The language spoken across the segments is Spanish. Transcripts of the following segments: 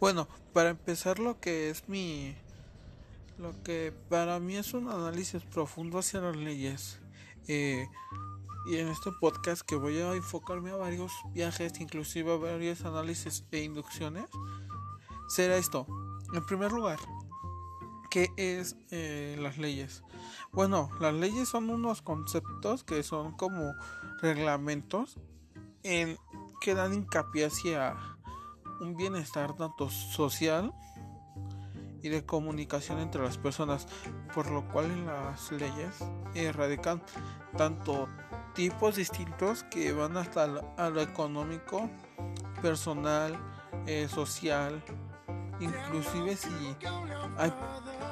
Bueno, para empezar lo que es mi... Lo que para mí es un análisis profundo hacia las leyes. Eh, y en este podcast que voy a enfocarme a varios viajes, inclusive a varios análisis e inducciones, será esto. En primer lugar, ¿qué es eh, las leyes? Bueno, las leyes son unos conceptos que son como reglamentos en que dan hincapié hacia un bienestar tanto social y de comunicación entre las personas, por lo cual en las leyes erradican tanto tipos distintos que van hasta a lo económico, personal, eh, social, inclusive si hay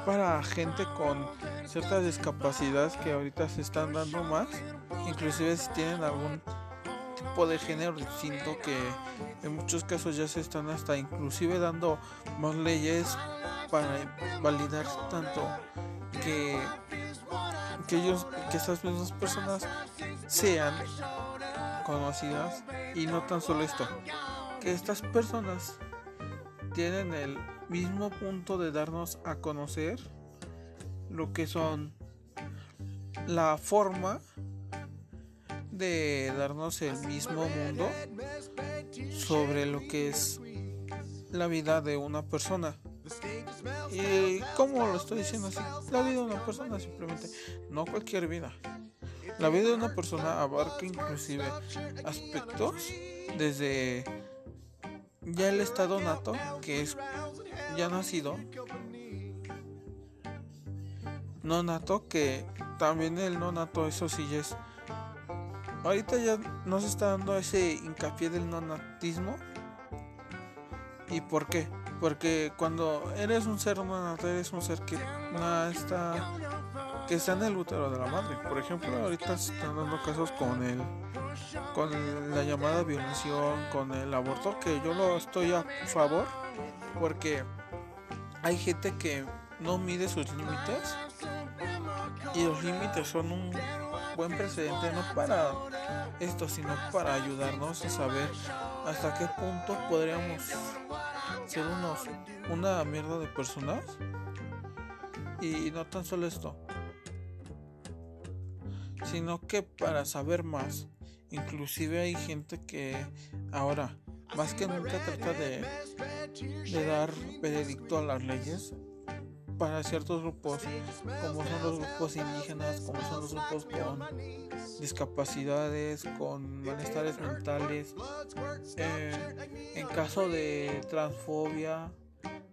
para gente con ciertas discapacidades que ahorita se están dando más, inclusive si tienen algún de género distinto que en muchos casos ya se están hasta inclusive dando más leyes para validar tanto que que ellos que estas mismas personas sean conocidas y no tan solo esto que estas personas tienen el mismo punto de darnos a conocer lo que son la forma de darnos el mismo mundo sobre lo que es la vida de una persona. ¿Y cómo lo estoy diciendo así? La vida de una persona simplemente, no cualquier vida. La vida de una persona abarca inclusive aspectos desde ya el estado nato, que es ya nacido, no nato, que también el no nato, eso sí es ahorita ya nos está dando ese hincapié del nonatismo. ¿Y por qué? Porque cuando eres un ser nonato, eres un ser que no está que está en el útero de la madre. Por ejemplo, ahorita se están dando casos con el con la llamada violación, con el aborto, que yo lo estoy a favor porque hay gente que no mide sus límites y los límites son un buen precedente no para esto, sino para ayudarnos a saber hasta qué punto podríamos ser unos una mierda de personas. Y no tan solo esto, sino que para saber más. Inclusive hay gente que ahora más que nunca trata de, de dar veredicto a las leyes para ciertos grupos, como son los grupos indígenas, como son los grupos con discapacidades, con malestares mentales, eh, en caso de transfobia,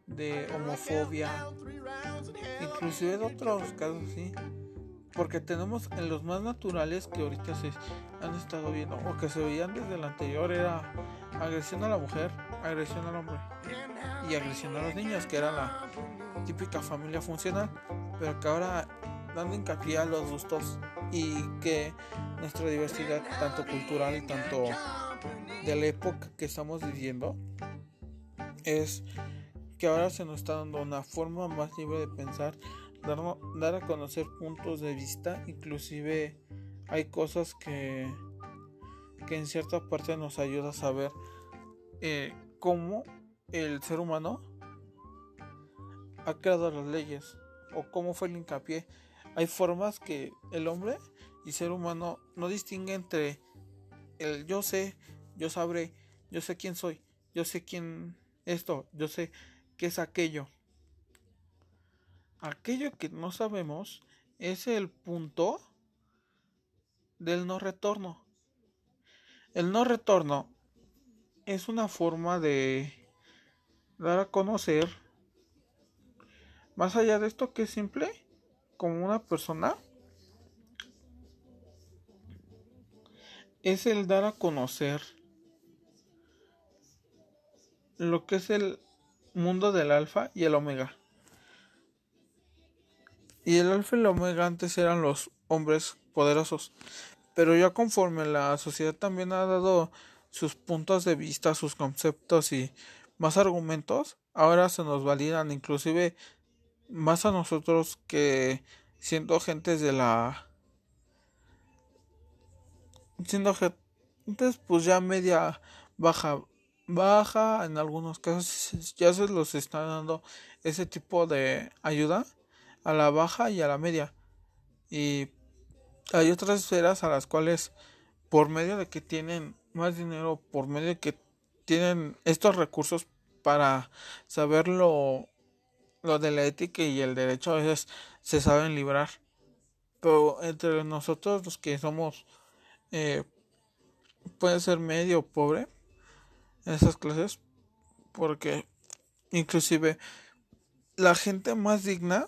de homofobia, inclusive de otros casos, sí. Porque tenemos en los más naturales que ahorita se han estado viendo o que se veían desde el anterior era agresión a la mujer, agresión al hombre y agresión a los niños, que era la típica familia funcional, pero que ahora dando hincapié a los gustos y que nuestra diversidad, tanto cultural y tanto de la época que estamos viviendo, es que ahora se nos está dando una forma más libre de pensar, dar, dar a conocer puntos de vista, inclusive hay cosas que, que en cierta parte nos ayuda a saber eh, cómo el ser humano ha creado las leyes o cómo fue el hincapié. Hay formas que el hombre y ser humano no distingue entre el yo sé, yo sabré, yo sé quién soy, yo sé quién esto, yo sé qué es aquello. Aquello que no sabemos es el punto del no retorno. El no retorno es una forma de dar a conocer más allá de esto que es simple, como una persona, es el dar a conocer lo que es el mundo del alfa y el omega. Y el alfa y el omega antes eran los hombres poderosos. Pero ya conforme la sociedad también ha dado sus puntos de vista, sus conceptos y más argumentos, ahora se nos validan inclusive más a nosotros que siendo gentes de la siendo gentes pues ya media baja baja, en algunos casos ya se los está dando ese tipo de ayuda a la baja y a la media. Y hay otras esferas a las cuales por medio de que tienen más dinero, por medio de que tienen estos recursos para saber lo, de la ética y el derecho a veces se saben librar. Pero entre nosotros los que somos eh, puede ser medio pobre en esas clases porque inclusive la gente más digna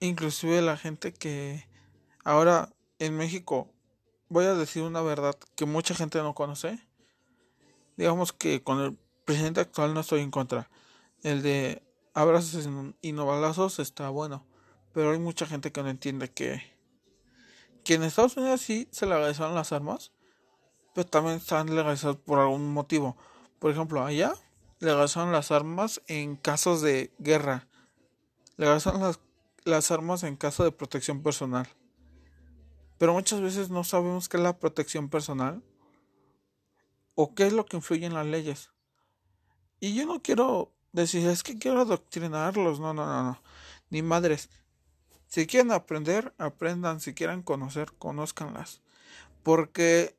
inclusive la gente que ahora en México voy a decir una verdad que mucha gente no conoce digamos que con el presidente actual no estoy en contra el de abrazos y no balazos está bueno pero hay mucha gente que no entiende que que en Estados Unidos sí se legalizaron las armas pero también están legalizadas por algún motivo. Por ejemplo, allá legalizaron las armas en casos de guerra. Legalizaron las, las armas en caso de protección personal. Pero muchas veces no sabemos qué es la protección personal o qué es lo que influye en las leyes. Y yo no quiero decir, es que quiero adoctrinarlos, no, no, no, no, ni madres. Si quieren aprender, aprendan, si quieren conocer, conózcanlas. Porque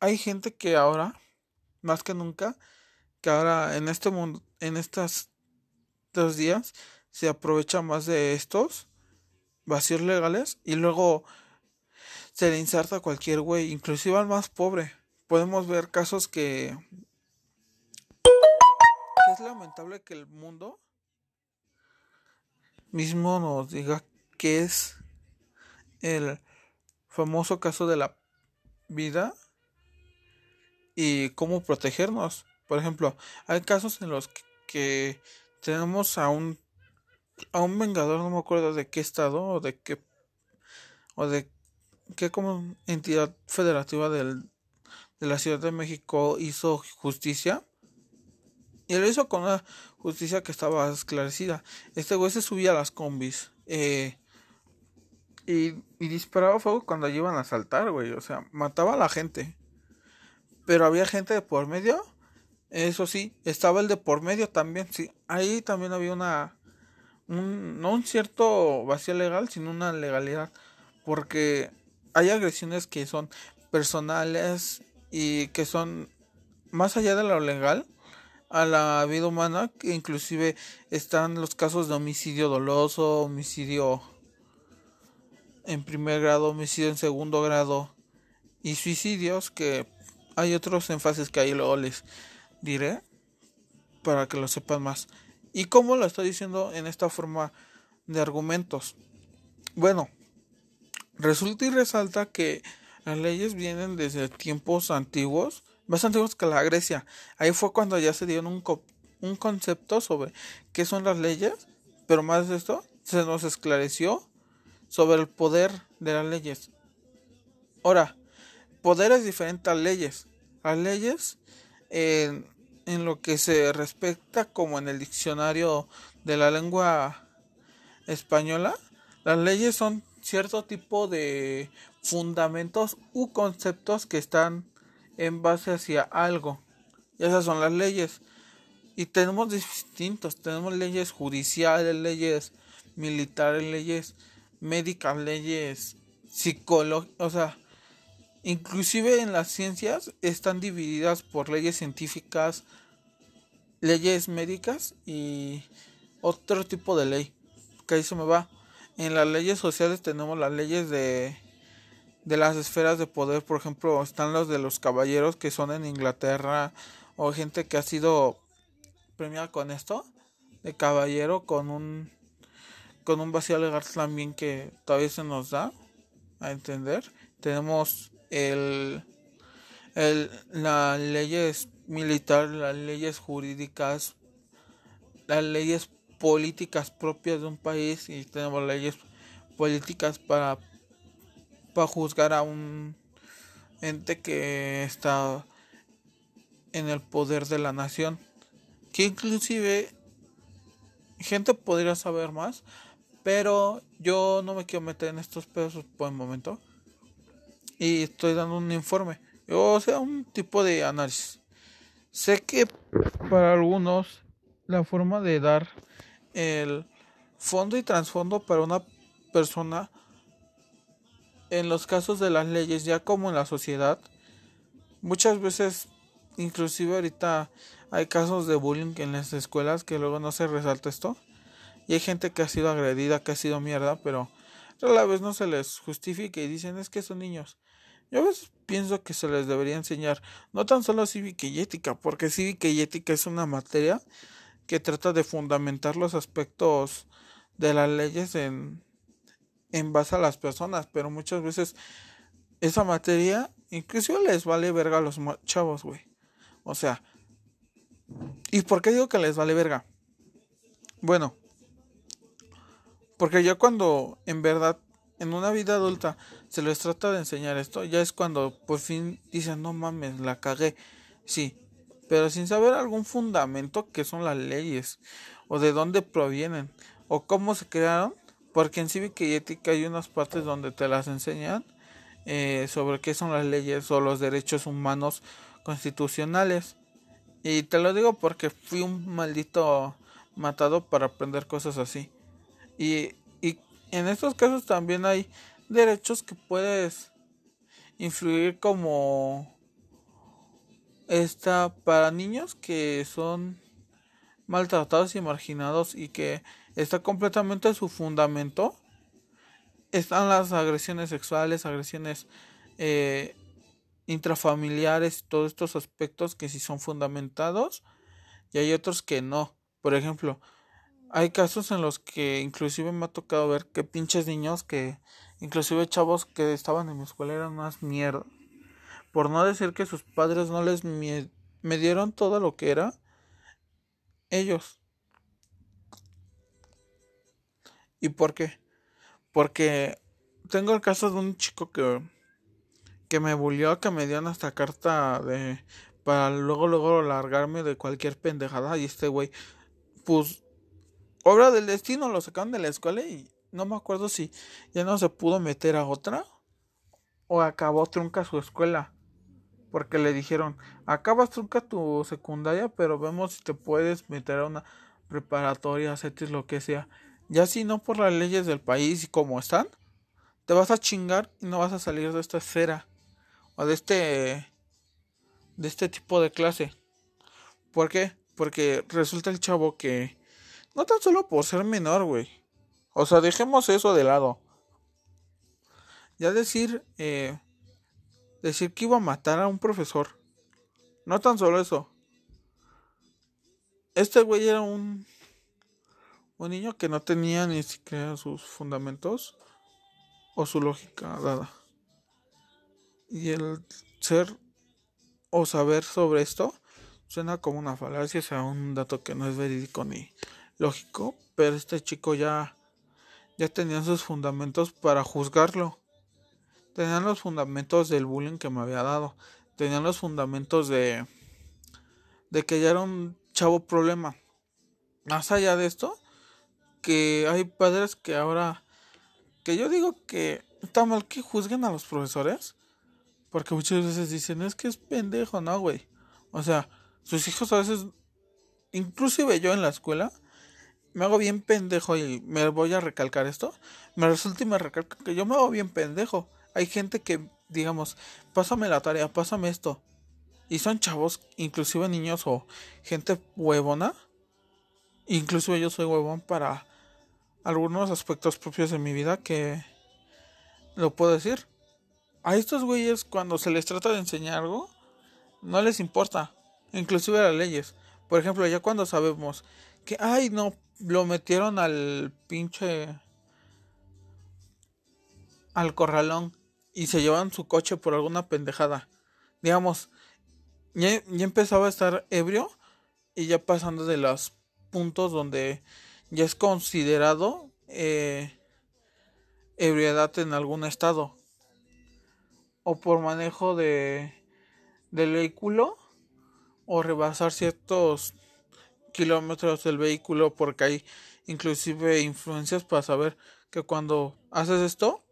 hay gente que ahora, más que nunca, que ahora en este mundo, en estos dos días, se aprovecha más de estos vacíos legales y luego se le inserta a cualquier güey, inclusive al más pobre. Podemos ver casos que, es lamentable que el mundo mismo nos diga que es el famoso caso de la vida y cómo protegernos. Por ejemplo, hay casos en los que, tenemos a un a un vengador, no me acuerdo de qué estado o de qué o de qué como entidad federativa del, de la Ciudad de México hizo justicia. Y lo hizo con una justicia que estaba esclarecida. Este güey se subía a las combis. Eh, y, y disparaba fuego cuando iban a saltar, güey. O sea, mataba a la gente pero había gente de por medio. Eso sí, estaba el de por medio también. Sí, ahí también había una. Un, no un cierto vacío legal, sino una legalidad. Porque hay agresiones que son personales y que son más allá de lo legal a la vida humana, que inclusive están los casos de homicidio doloso, homicidio en primer grado, homicidio en segundo grado y suicidios que hay otros énfasis que ahí luego les diré para que lo sepan más. ¿Y cómo lo estoy diciendo en esta forma de argumentos? Bueno, resulta y resalta que las leyes vienen desde tiempos antiguos, más antiguos que la Grecia. Ahí fue cuando ya se dieron un, un concepto sobre qué son las leyes, pero más de esto se nos esclareció sobre el poder de las leyes. Ahora, poder es diferente a leyes. Las leyes, en, en lo que se respecta como en el diccionario de la lengua española, las leyes son cierto tipo de fundamentos u conceptos que están en base hacia algo. Esas son las leyes. Y tenemos distintos, tenemos leyes judiciales, leyes militares, leyes médicas, leyes psicológicas, o sea, Inclusive en las ciencias están divididas por leyes científicas, leyes médicas y otro tipo de ley. Que ahí se me va. En las leyes sociales tenemos las leyes de, de las esferas de poder. Por ejemplo, están los de los caballeros que son en Inglaterra o gente que ha sido premiada con esto de caballero con un con un vacío legal también que todavía se nos da a entender. Tenemos el, el, las leyes militares, las leyes jurídicas, las leyes políticas propias de un país y tenemos leyes políticas para, para juzgar a un ente que está en el poder de la nación que inclusive gente podría saber más pero yo no me quiero meter en estos pesos por el momento y estoy dando un informe, o sea, un tipo de análisis. sé que para algunos la forma de dar el fondo y trasfondo para una persona en los casos de las leyes, ya como en la sociedad, muchas veces, inclusive ahorita hay casos de bullying en las escuelas que luego no se resalta esto. Y hay gente que ha sido agredida, que ha sido mierda, pero a la vez no se les justifica y dicen es que son niños. Yo a veces pienso que se les debería enseñar no tan solo cívica y ética, porque cívica y ética es una materia que trata de fundamentar los aspectos de las leyes en, en base a las personas, pero muchas veces esa materia inclusive les vale verga a los chavos, güey. O sea, ¿y por qué digo que les vale verga? Bueno, porque ya cuando en verdad en una vida adulta se les trata de enseñar esto, ya es cuando por fin dicen, no mames, la cagué. Sí, pero sin saber algún fundamento que son las leyes, o de dónde provienen, o cómo se crearon, porque en cívica y ética hay unas partes donde te las enseñan eh, sobre qué son las leyes o los derechos humanos constitucionales. Y te lo digo porque fui un maldito matado para aprender cosas así. Y, y en estos casos también hay derechos que puedes influir como esta para niños que son maltratados y marginados y que está completamente su fundamento están las agresiones sexuales, agresiones eh, intrafamiliares, todos estos aspectos que sí son fundamentados y hay otros que no. Por ejemplo, hay casos en los que inclusive me ha tocado ver que pinches niños que inclusive chavos que estaban en mi escuela eran más mierda. Por no decir que sus padres no les me dieron todo lo que era ellos. ¿Y por qué? Porque tengo el caso de un chico que que me bullió, que me dio esta carta de para luego luego largarme de cualquier pendejada y este güey pues obra del destino lo sacaron de la escuela y no me acuerdo si ya no se pudo meter a otra o acabó trunca su escuela porque le dijeron acabas trunca tu secundaria pero vemos si te puedes meter a una preparatoria CETIS lo que sea. Ya si no por las leyes del país y como están te vas a chingar y no vas a salir de esta esfera o de este de este tipo de clase ¿por qué? porque resulta el chavo que no tan solo por ser menor güey. O sea dejemos eso de lado. Ya decir eh, decir que iba a matar a un profesor. No tan solo eso. Este güey era un un niño que no tenía ni siquiera sus fundamentos o su lógica dada. Y el ser o saber sobre esto suena como una falacia, o sea, un dato que no es verídico ni lógico, pero este chico ya ya tenía sus fundamentos para juzgarlo. Tenían los fundamentos del bullying que me había dado. Tenían los fundamentos de. de que ya era un chavo problema. Más allá de esto, que hay padres que ahora. que yo digo que está mal que juzguen a los profesores. Porque muchas veces dicen, es que es pendejo, ¿no, güey? O sea, sus hijos a veces. Inclusive yo en la escuela me hago bien pendejo y me voy a recalcar esto. Me resulta y me recalca que yo me hago bien pendejo. Hay gente que, digamos, pásame la tarea, pásame esto. Y son chavos, inclusive niños o gente huevona. Inclusive yo soy huevón para algunos aspectos propios de mi vida que lo puedo decir. A estos güeyes cuando se les trata de enseñar algo, no les importa. Inclusive las leyes. Por ejemplo, ya cuando sabemos que, ay, no, lo metieron al pinche... al corralón y se llevan su coche por alguna pendejada. Digamos, ya, empezaba a estar ebrio y ya pasando de los puntos donde ya es considerado eh, ebriedad en algún estado o por manejo de del vehículo o rebasar ciertos kilómetros del vehículo porque hay inclusive influencias para saber que cuando haces esto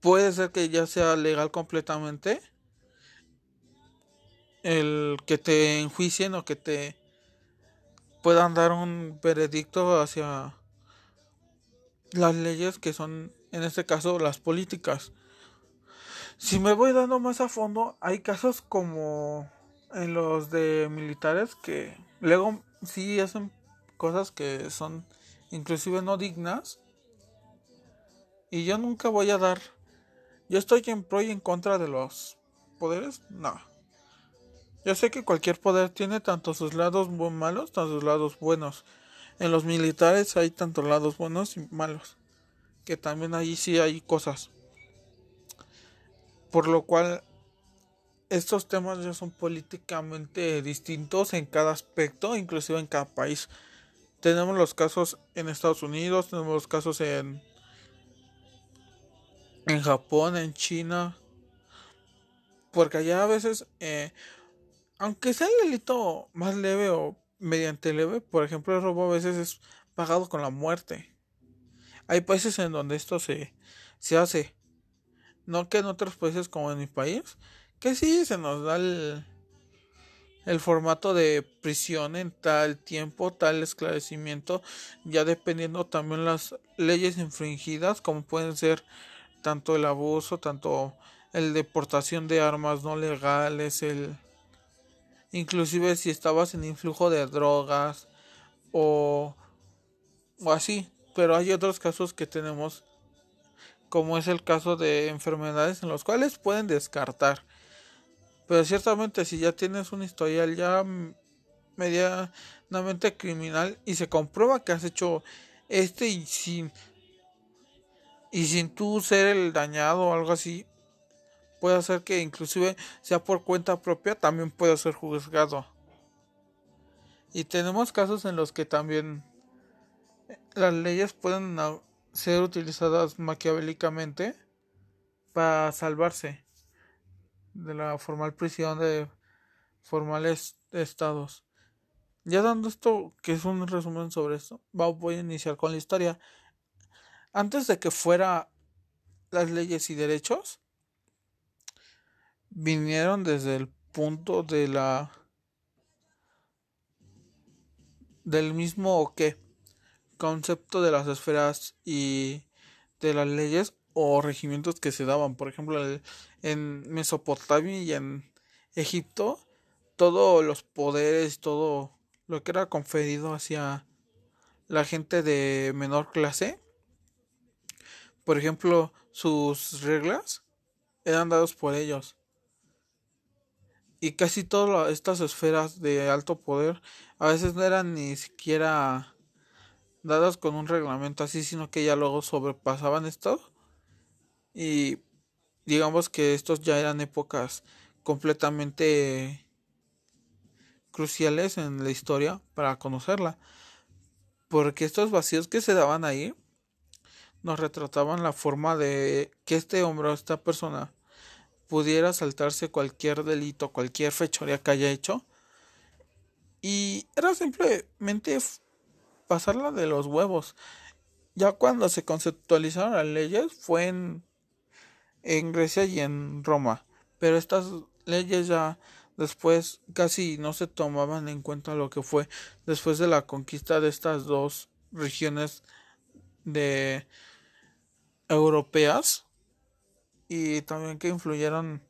puede ser que ya sea legal completamente el que te enjuicien o que te puedan dar un veredicto hacia las leyes que son en este caso las políticas. Si me voy dando más a fondo, hay casos como en los de militares que luego sí hacen cosas que son inclusive no dignas. Y yo nunca voy a dar. Yo estoy en pro y en contra de los poderes. No. Yo sé que cualquier poder tiene tanto sus lados malos, tanto sus lados buenos. En los militares hay tanto lados buenos y malos. Que también ahí sí hay cosas. Por lo cual estos temas ya son políticamente distintos en cada aspecto, inclusive en cada país. Tenemos los casos en Estados Unidos, tenemos los casos en en Japón, en China, porque allá a veces, eh, aunque sea el delito más leve o mediante leve, por ejemplo el robo a veces es pagado con la muerte. Hay países en donde esto se, se hace, no que en otros países como en mi país, que sí se nos da el, el formato de prisión en tal tiempo, tal esclarecimiento, ya dependiendo también las leyes infringidas, como pueden ser tanto el abuso, tanto el deportación de armas no legales, el inclusive si estabas en influjo de drogas o, o así, pero hay otros casos que tenemos como es el caso de enfermedades en los cuales pueden descartar. Pero ciertamente si ya tienes un historial ya medianamente criminal y se comprueba que has hecho este y sin y sin tú ser el dañado o algo así puede ser que inclusive sea por cuenta propia también pueda ser juzgado y tenemos casos en los que también las leyes pueden ser utilizadas maquiavélicamente para salvarse de la formal prisión de formales estados. Ya dando esto, que es un resumen sobre esto, voy a iniciar con la historia. Antes de que fuera las leyes y derechos, vinieron desde el punto de la del mismo que concepto de las esferas y de las leyes o regimientos que se daban. Por ejemplo, en Mesopotamia y en Egipto, todos los poderes, todo lo que era conferido hacia la gente de menor clase, por ejemplo, sus reglas eran dados por ellos. Y casi todas estas esferas de alto poder a veces no eran ni siquiera dadas con un reglamento así, sino que ya luego sobrepasaban esto y digamos que estos ya eran épocas completamente cruciales en la historia para conocerla. Porque estos vacíos que se daban ahí nos retrataban la forma de que este hombre o esta persona pudiera saltarse cualquier delito, cualquier fechoría que haya hecho. Y era simplemente pasarla de los huevos. Ya cuando se conceptualizaron las leyes fue en en Grecia y en Roma, pero estas leyes ya después casi no se tomaban en cuenta lo que fue después de la conquista de estas dos regiones de europeas y también que influyeron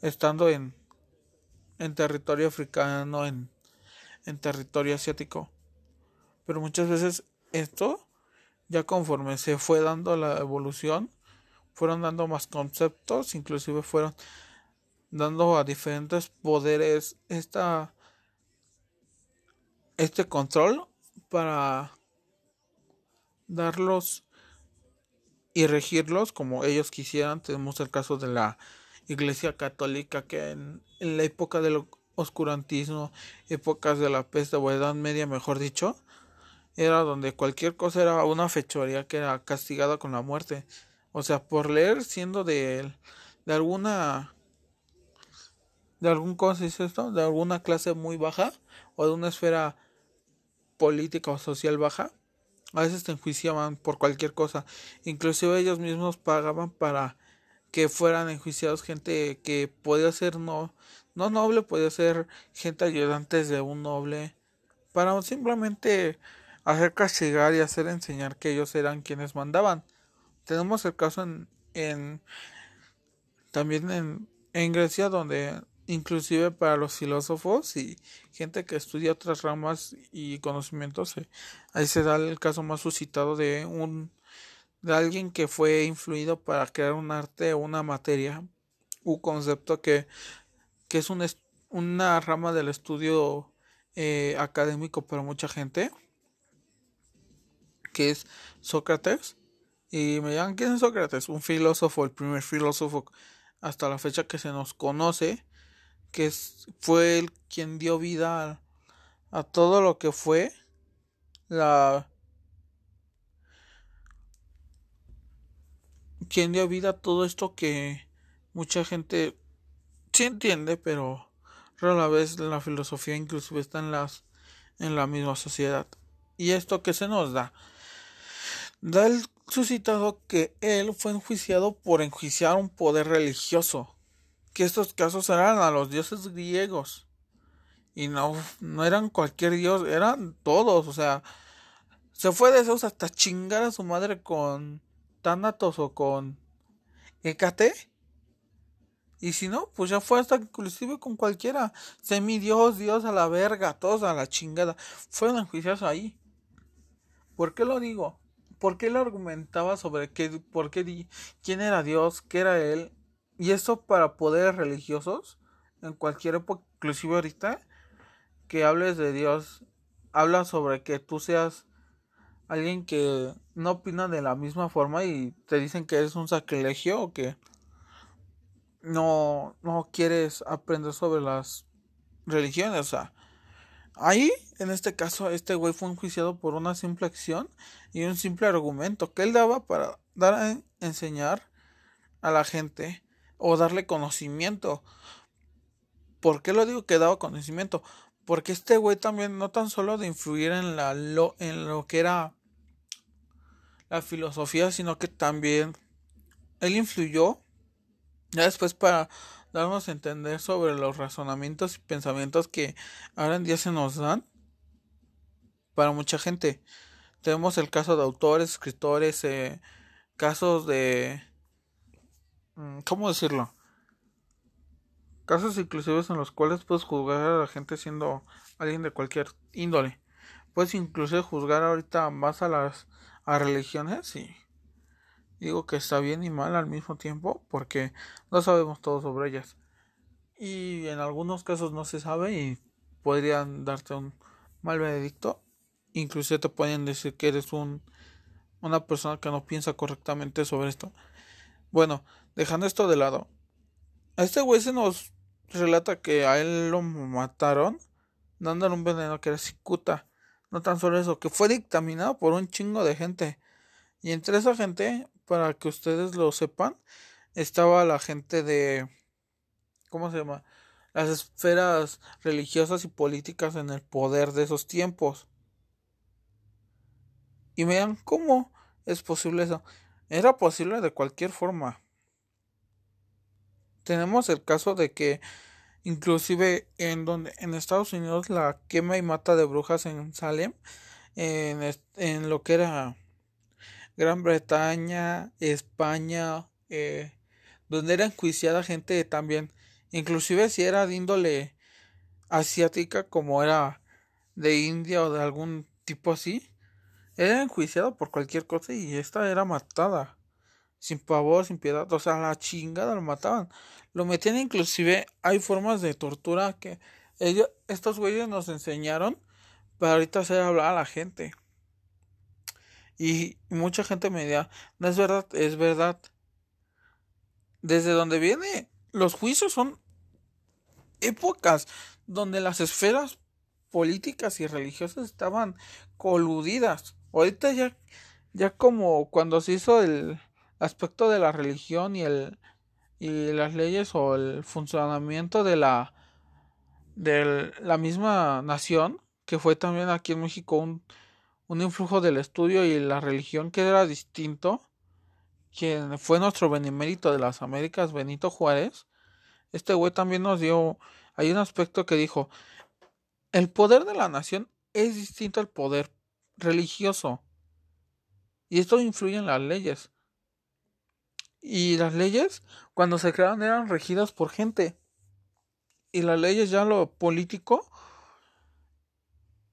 estando en en territorio africano en en territorio asiático. Pero muchas veces esto ya conforme se fue dando la evolución fueron dando más conceptos, inclusive fueron dando a diferentes poderes esta este control para darlos y regirlos como ellos quisieran. Tenemos el caso de la Iglesia Católica que en, la época del oscurantismo, épocas de la peste o edad media, mejor dicho, era donde cualquier cosa era una fechoría que era castigada con la muerte. O sea, por leer siendo de, de alguna de algún cosa es esto, de alguna clase muy baja o de una esfera política o social baja, a veces te enjuiciaban por cualquier cosa. Inclusive ellos mismos pagaban para que fueran enjuiciados gente que podía ser no no noble, puede ser gente ayudantes de un noble, para simplemente hacer castigar y hacer enseñar que ellos eran quienes mandaban. Tenemos el caso en, en también en Grecia donde inclusive para los filósofos y gente que estudia otras ramas y conocimientos eh, ahí se da el caso más suscitado de un de alguien que fue influido para crear un arte o una materia un concepto que, que es un, una rama del estudio eh, académico para mucha gente que es Sócrates. Y me llaman quién es Sócrates un filósofo el primer filósofo hasta la fecha que se nos conoce que fue el quien dio vida a, todo lo que fue la quien dio vida a todo esto que mucha gente sí entiende pero rara vez la filosofía inclusive está en las en la misma sociedad. Y esto que se nos da da el suscitado que él fue enjuiciado por enjuiciar un poder religioso que estos casos eran a los dioses griegos. Y no, no eran cualquier dios, eran todos, o sea, se fue de Zeus hasta chingar a su madre con Thanatos o con Hécate. Y si no, pues ya fue hasta inclusive con cualquiera. Semidios, Dios a la verga, todos a la chingada. Fueron enjuiciados ahí. ¿Por qué lo digo? ¿Por qué él argumentaba sobre qué, por qué, quién era Dios, qué era él? Y esto para poderes religiosos, en cualquier época, inclusive ahorita, que hables de Dios, habla sobre que tú seas alguien que no opina de la misma forma y te dicen que es un sacrilegio o que no, no quieres aprender sobre las religiones. O sea, ahí, en este caso, este güey fue enjuiciado por una simple acción y un simple argumento que él daba para dar a enseñar a la gente o darle conocimiento. ¿Por qué lo digo que daba conocimiento? Porque este güey también no tan solo de influir en la lo, en lo que era la filosofía, sino que también él influyó ya después para darnos a entender sobre los razonamientos y pensamientos que ahora en día se nos dan para mucha gente. Tenemos el caso de autores, escritores, eh, casos de ¿Cómo decirlo? Casos inclusivos en los cuales puedes juzgar a la gente siendo alguien de cualquier índole. Puedes incluso juzgar ahorita más a las a religiones y digo que está bien y mal al mismo tiempo porque no sabemos todo sobre ellas. Y en algunos casos no se sabe y podrían darte un mal veredicto. Incluso te pueden decir que eres un una persona que no piensa correctamente sobre esto. Bueno, dejando esto de lado, este güey se nos relata que a él lo mataron dándole un veneno que era cicuta. No tan solo eso, que fue dictaminado por un chingo de gente. Y entre esa gente, para que ustedes lo sepan, estaba la gente de... ¿Cómo se llama? Las esferas religiosas y políticas en el poder de esos tiempos. Y vean cómo es posible eso. Era posible de cualquier forma. Tenemos el caso de que inclusive en donde en Estados Unidos la quema y mata de brujas en Salem en, en lo que era Gran Bretaña, España, eh, donde era enjuiciada gente también, inclusive si era de índole asiática como era de India o de algún tipo así, era enjuiciado por cualquier cosa y esta era matada sin pavor, sin piedad, o sea, la chingada lo mataban. Lo metían inclusive, hay formas de tortura que ellos, estos güeyes nos enseñaron para ahorita hacer hablar a la gente. Y mucha gente me decía, no es verdad, es verdad. Desde donde viene, los juicios son épocas donde las esferas políticas y religiosas estaban coludidas. Ahorita ya, ya como cuando se hizo el, aspecto de la religión y el y las leyes o el funcionamiento de la de la misma nación que fue también aquí en México un, un influjo del estudio y la religión que era distinto quien fue nuestro benemérito de las Américas Benito Juárez este güey también nos dio hay un aspecto que dijo, el poder de la nación es distinto al poder religioso. Y esto influye en las leyes. Y las leyes, cuando se crearon, eran regidas por gente. Y las leyes ya lo político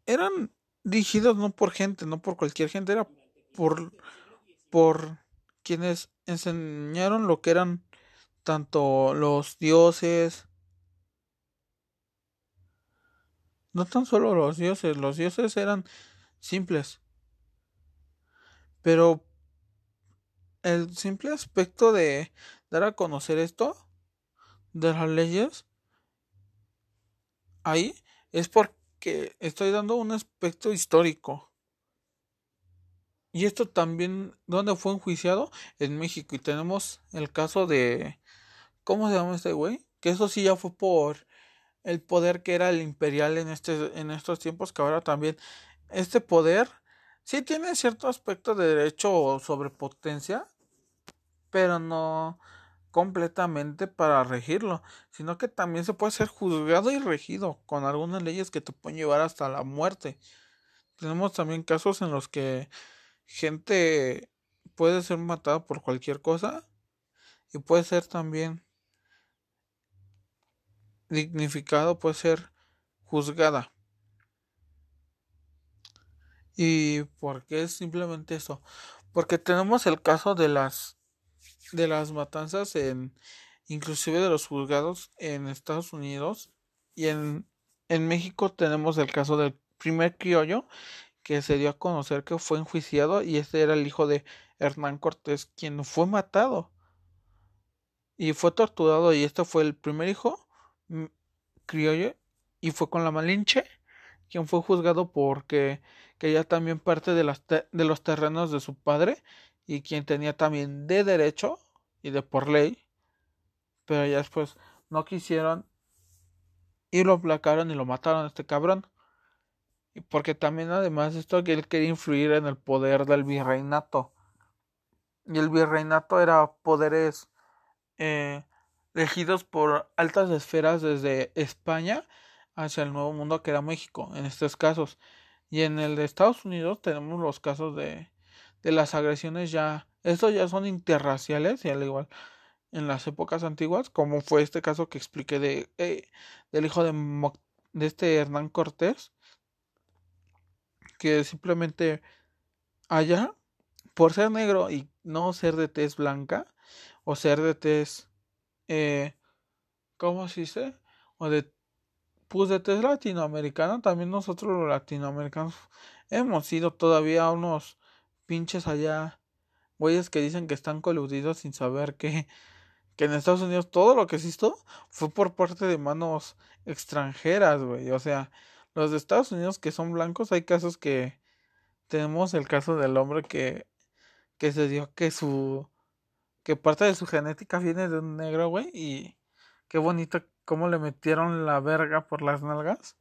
eran dirigidas no por gente, no por cualquier gente, era por, por quienes enseñaron lo que eran tanto los dioses, no tan solo los dioses, los dioses eran simples, pero el simple aspecto de dar a conocer esto de las leyes ahí es porque estoy dando un aspecto histórico. Y esto también, ¿dónde fue enjuiciado? En México. Y tenemos el caso de, ¿cómo se llama este güey? Que eso sí ya fue por el poder que era el imperial en, este, en estos tiempos, que ahora también este poder sí tiene cierto aspecto de derecho sobre potencia, pero no completamente para regirlo, sino que también se puede ser juzgado y regido con algunas leyes que te pueden llevar hasta la muerte. Tenemos también casos en los que gente puede ser matada por cualquier cosa y puede ser también dignificado, puede ser juzgada. ¿Y por qué es simplemente eso? Porque tenemos el caso de las de las matanzas en inclusive de los juzgados en Estados Unidos y en, en México tenemos el caso del primer criollo que se dio a conocer que fue enjuiciado y este era el hijo de Hernán Cortés quien fue matado y fue torturado y este fue el primer hijo criollo y fue con la Malinche quien fue juzgado porque que ya también parte de, las de los terrenos de su padre y quien tenía también de derecho y de por ley, pero ya después no quisieron y lo aplacaron y lo mataron a este cabrón. Y porque también además esto que él quería influir en el poder del virreinato. Y el virreinato era poderes eh, elegidos por altas esferas desde España hacia el Nuevo Mundo que era México en estos casos. Y en el de Estados Unidos tenemos los casos de, de las agresiones ya, estos ya son interraciales y al igual en las épocas antiguas, como fue este caso que expliqué de eh, del hijo de, de este Hernán Cortés, que simplemente allá, por ser negro y no ser de tez blanca, o ser de tez, eh, ¿cómo se dice? O de pues de test latinoamericano, también nosotros los latinoamericanos hemos sido todavía unos pinches allá, güeyes que dicen que están coludidos sin saber que, que en Estados Unidos todo lo que existió fue por parte de manos extranjeras, güey. O sea, los de Estados Unidos que son blancos, hay casos que tenemos el caso del hombre que, que se dio que su, que parte de su genética viene de un negro, güey, y qué bonito cómo le metieron la verga por las nalgas.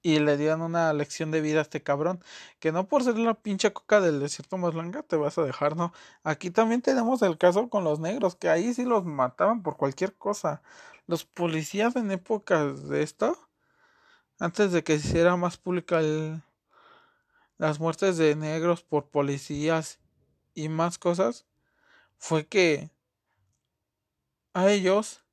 Y le dieron una lección de vida a este cabrón. Que no por ser la pinche coca del desierto más blanca te vas a dejar, no. Aquí también tenemos el caso con los negros, que ahí sí los mataban por cualquier cosa. Los policías en épocas de esto, antes de que se hiciera más pública las muertes de negros por policías y más cosas, fue que a ellos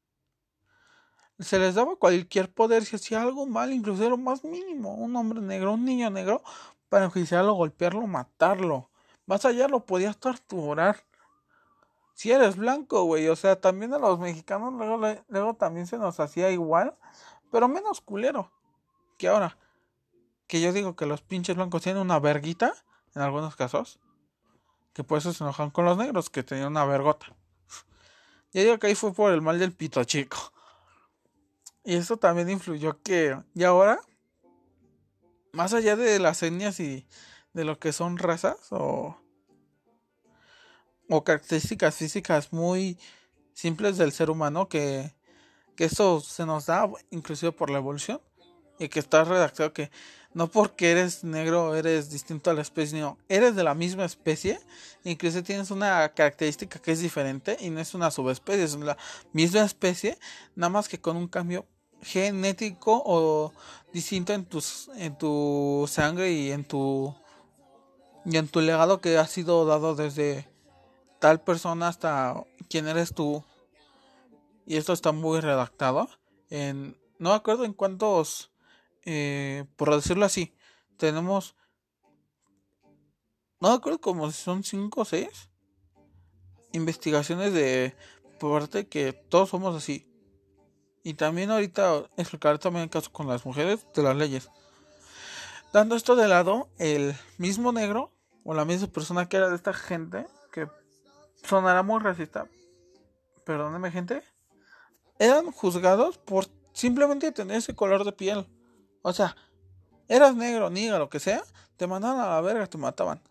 se les daba cualquier poder si hacía algo mal, incluso lo más mínimo, un hombre negro, un niño negro, para enjuiciarlo, golpearlo, matarlo. Más allá lo podías torturar. Si eres blanco, güey, o sea, también a los mexicanos luego, luego también se nos hacía igual, pero menos culero que ahora. Que yo digo que los pinches blancos tienen una verguita, en algunos casos, que por eso se enojan con los negros, que tenían una vergota. Yo digo que ahí fue por el mal del pito chico. Y eso también influyó que, y ahora, más allá de las etnias y de lo que son razas o, o características físicas muy simples del ser humano, que, que eso se nos da inclusive por la evolución, y que está redactado que no porque eres negro eres distinto a la especie, no, eres de la misma especie, incluso tienes una característica que es diferente y no es una subespecie, es la misma especie, nada más que con un cambio genético o distinto en tus en tu sangre y en tu y en tu legado que ha sido dado desde tal persona hasta quién eres tú y esto está muy redactado en no me acuerdo en cuántos eh, por decirlo así, tenemos, no me acuerdo como son 5 o 6 investigaciones de parte que todos somos así. Y también ahorita explicar también el caso con las mujeres de las leyes. Dando esto de lado, el mismo negro o la misma persona que era de esta gente, que sonará muy racista, perdóneme gente, eran juzgados por simplemente tener ese color de piel. O sea, eras negro, niga, lo que sea, te mandaban a la verga, te mataban.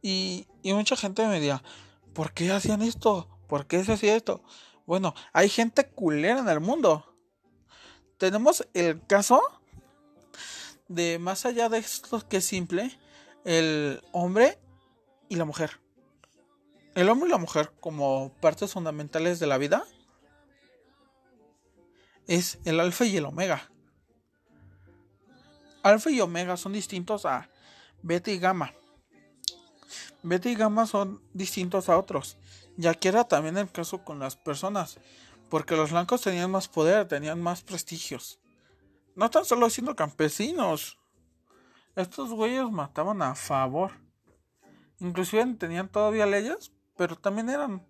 Y, y mucha gente me decía, ¿por qué hacían esto? ¿Por qué se hacía esto? Bueno, hay gente culera en el mundo. Tenemos el caso de más allá de esto que es simple, el hombre y la mujer. El hombre y la mujer como partes fundamentales de la vida es el alfa y el omega. Alfa y omega son distintos a beta y gamma. Beta y gamma son distintos a otros. Ya que era también el caso con las personas. Porque los blancos tenían más poder, tenían más prestigios. No tan solo siendo campesinos. Estos güeyes mataban a favor. Inclusive tenían todavía leyes, pero también eran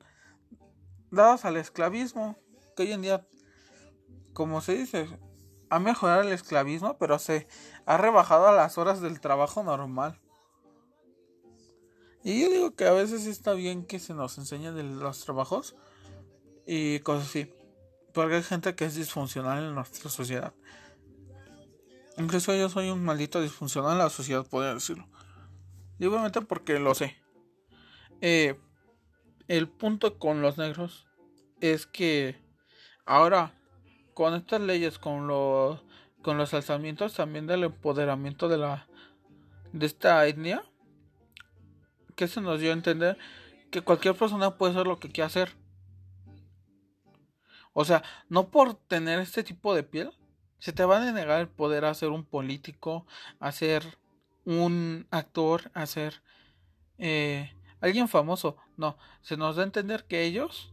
dadas al esclavismo. Que hoy en día, como se dice, ha mejorado el esclavismo, pero se ha rebajado a las horas del trabajo normal. Y yo digo que a veces está bien que se nos enseñe de los trabajos y cosas así. Porque hay gente que es disfuncional en nuestra sociedad. Incluso yo soy un maldito disfuncional en la sociedad, podría decirlo. Y obviamente porque lo sé. Eh, el punto con los negros es que ahora con estas leyes, con los con los alzamientos también del empoderamiento de la de esta etnia, que se nos dio a entender que cualquier persona puede hacer lo que quiera hacer. O sea, no por tener este tipo de piel, se te va a negar el poder a ser un político, a ser un actor, a ser eh, alguien famoso. No, se nos da a entender que ellos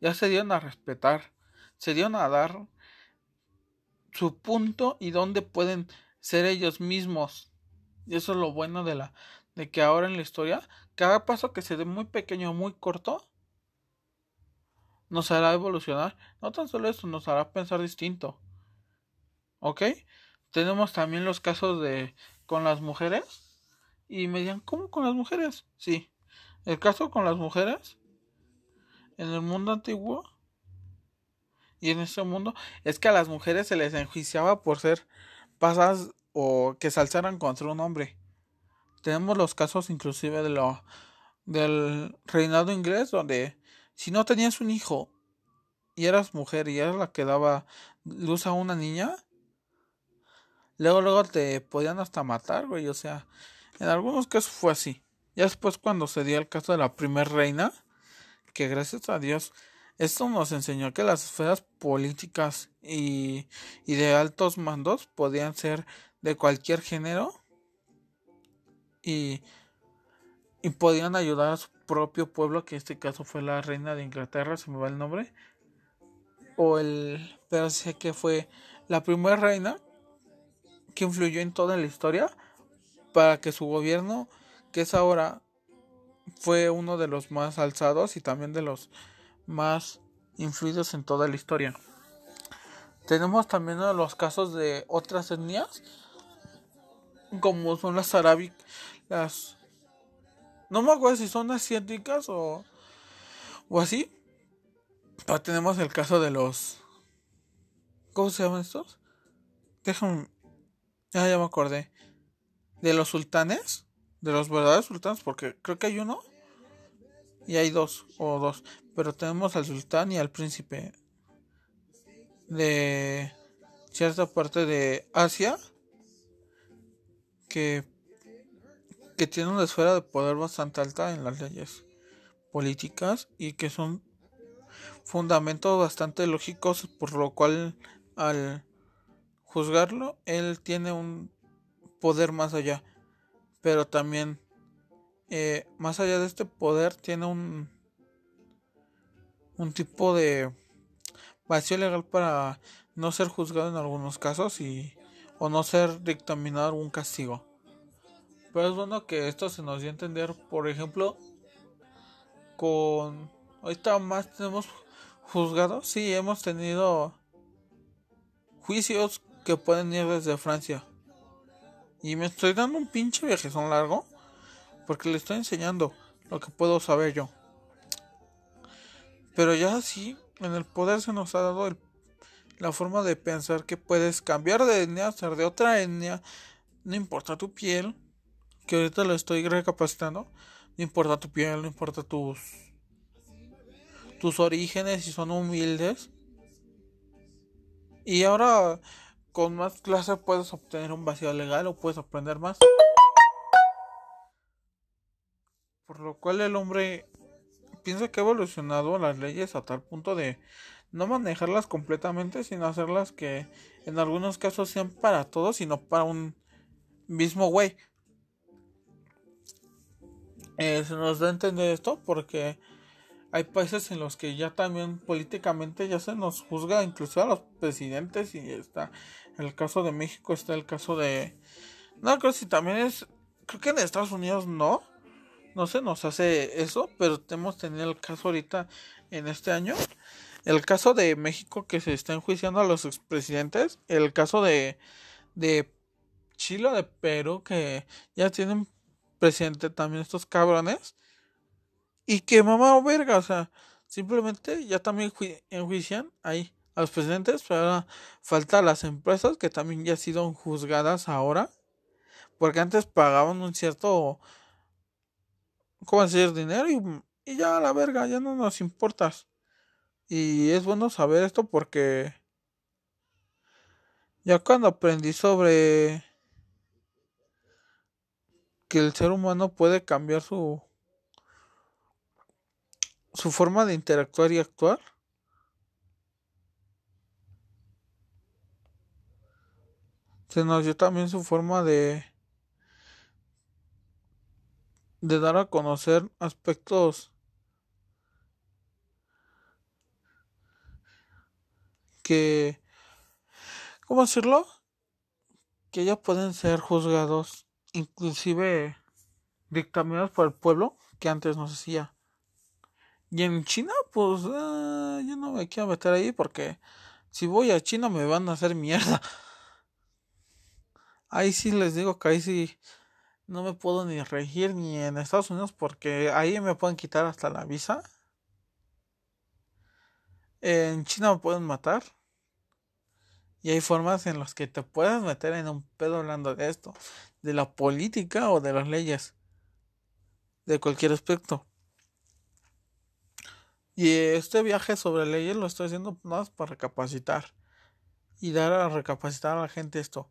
ya se dieron a respetar se dieron a dar su punto y dónde pueden ser ellos mismos. Y eso es lo bueno de la de que ahora en la historia cada paso que se dé muy pequeño, muy corto nos hará evolucionar. No tan solo eso, nos hará pensar distinto. ¿Ok? Tenemos también los casos de con las mujeres. Y me digan, ¿cómo con las mujeres? Sí. El caso con las mujeres en el mundo antiguo y en este mundo es que a las mujeres se les enjuiciaba por ser pasas o que se alzaran contra un hombre. Tenemos los casos inclusive de lo del reinado inglés donde si no tenías un hijo y eras mujer y eras la que daba luz a una niña, luego luego te podían hasta matar, güey, o sea, en algunos casos fue así. Ya después cuando se dio el caso de la primer reina, que gracias a Dios esto nos enseñó que las esferas políticas y, de altos mandos podían ser de cualquier género y, y podían ayudar a su propio pueblo, que en este caso fue la reina de Inglaterra, se me va el nombre, o el, pero sé que fue la primera reina que influyó en toda la historia para que su gobierno, que es ahora, fue uno de los más alzados y también de los más influidos en toda la historia. Tenemos también los casos de otras etnias, como son las las... No me acuerdo si son asiáticas o, o así. Pero tenemos el caso de los... ¿Cómo se llaman estos? Déjame... Ya, ya me acordé. De los sultanes. De los verdaderos sultanes, porque creo que hay uno. Y hay dos, o dos pero tenemos al sultán y al príncipe de cierta parte de Asia que, que tiene una esfera de poder bastante alta en las leyes políticas y que son fundamentos bastante lógicos por lo cual al juzgarlo él tiene un poder más allá pero también eh, más allá de este poder tiene un un tipo de vacío legal para no ser juzgado en algunos casos y o no ser dictaminado algún castigo. Pero es bueno que esto se nos dio a entender, por ejemplo, con ahorita más tenemos juzgados, sí, hemos tenido juicios que pueden ir desde Francia. Y me estoy dando un pinche viajezón largo porque le estoy enseñando lo que puedo saber yo. Pero ya sí, en el poder se nos ha dado el la forma de pensar que puedes cambiar de etnia, ser de otra etnia, no importa tu piel, que ahorita lo estoy recapacitando, no importa tu piel, no importa tus tus orígenes si son humildes. Y ahora con más clase puedes obtener un vacío legal o puedes aprender más. Por lo cual el hombre piensa que ha evolucionado las leyes a tal punto de no manejarlas completamente, sino hacerlas que en algunos casos sean para todos y no para un mismo güey. Eh, se nos da a entender esto porque hay países en los que ya también políticamente ya se nos juzga incluso a los presidentes y está el caso de México está el caso de no creo si también es creo que en Estados Unidos no no se nos hace eso pero hemos tenido el caso ahorita en este año. El caso de México que se está enjuiciando a los expresidentes, el caso de, de Chile de Perú que ya tienen presidente también estos cabrones y que mamá o verga, o sea, simplemente ya también enjuician ahí a los presidentes, pero ahora falta las empresas que también ya sido juzgadas ahora, porque antes pagaban un cierto, ¿cómo decir? Dinero y, y ya la verga, ya no nos importas. Y es bueno saber esto porque ya cuando aprendí sobre que el ser humano puede cambiar su su forma de interactuar y actuar se nos dio también su forma de de dar a conocer aspectos que, ¿cómo decirlo? Que ya pueden ser juzgados, inclusive dictaminados por el pueblo, que antes no se hacía. Y en China, pues ah, yo no me quiero meter ahí porque si voy a China me van a hacer mierda. Ahí sí les digo que ahí sí no me puedo ni regir ni en Estados Unidos porque ahí me pueden quitar hasta la visa. En China me pueden matar. Y hay formas en las que te puedes meter en un pedo hablando de esto, de la política o de las leyes, de cualquier aspecto. Y este viaje sobre leyes lo estoy haciendo más para recapacitar y dar a recapacitar a la gente esto.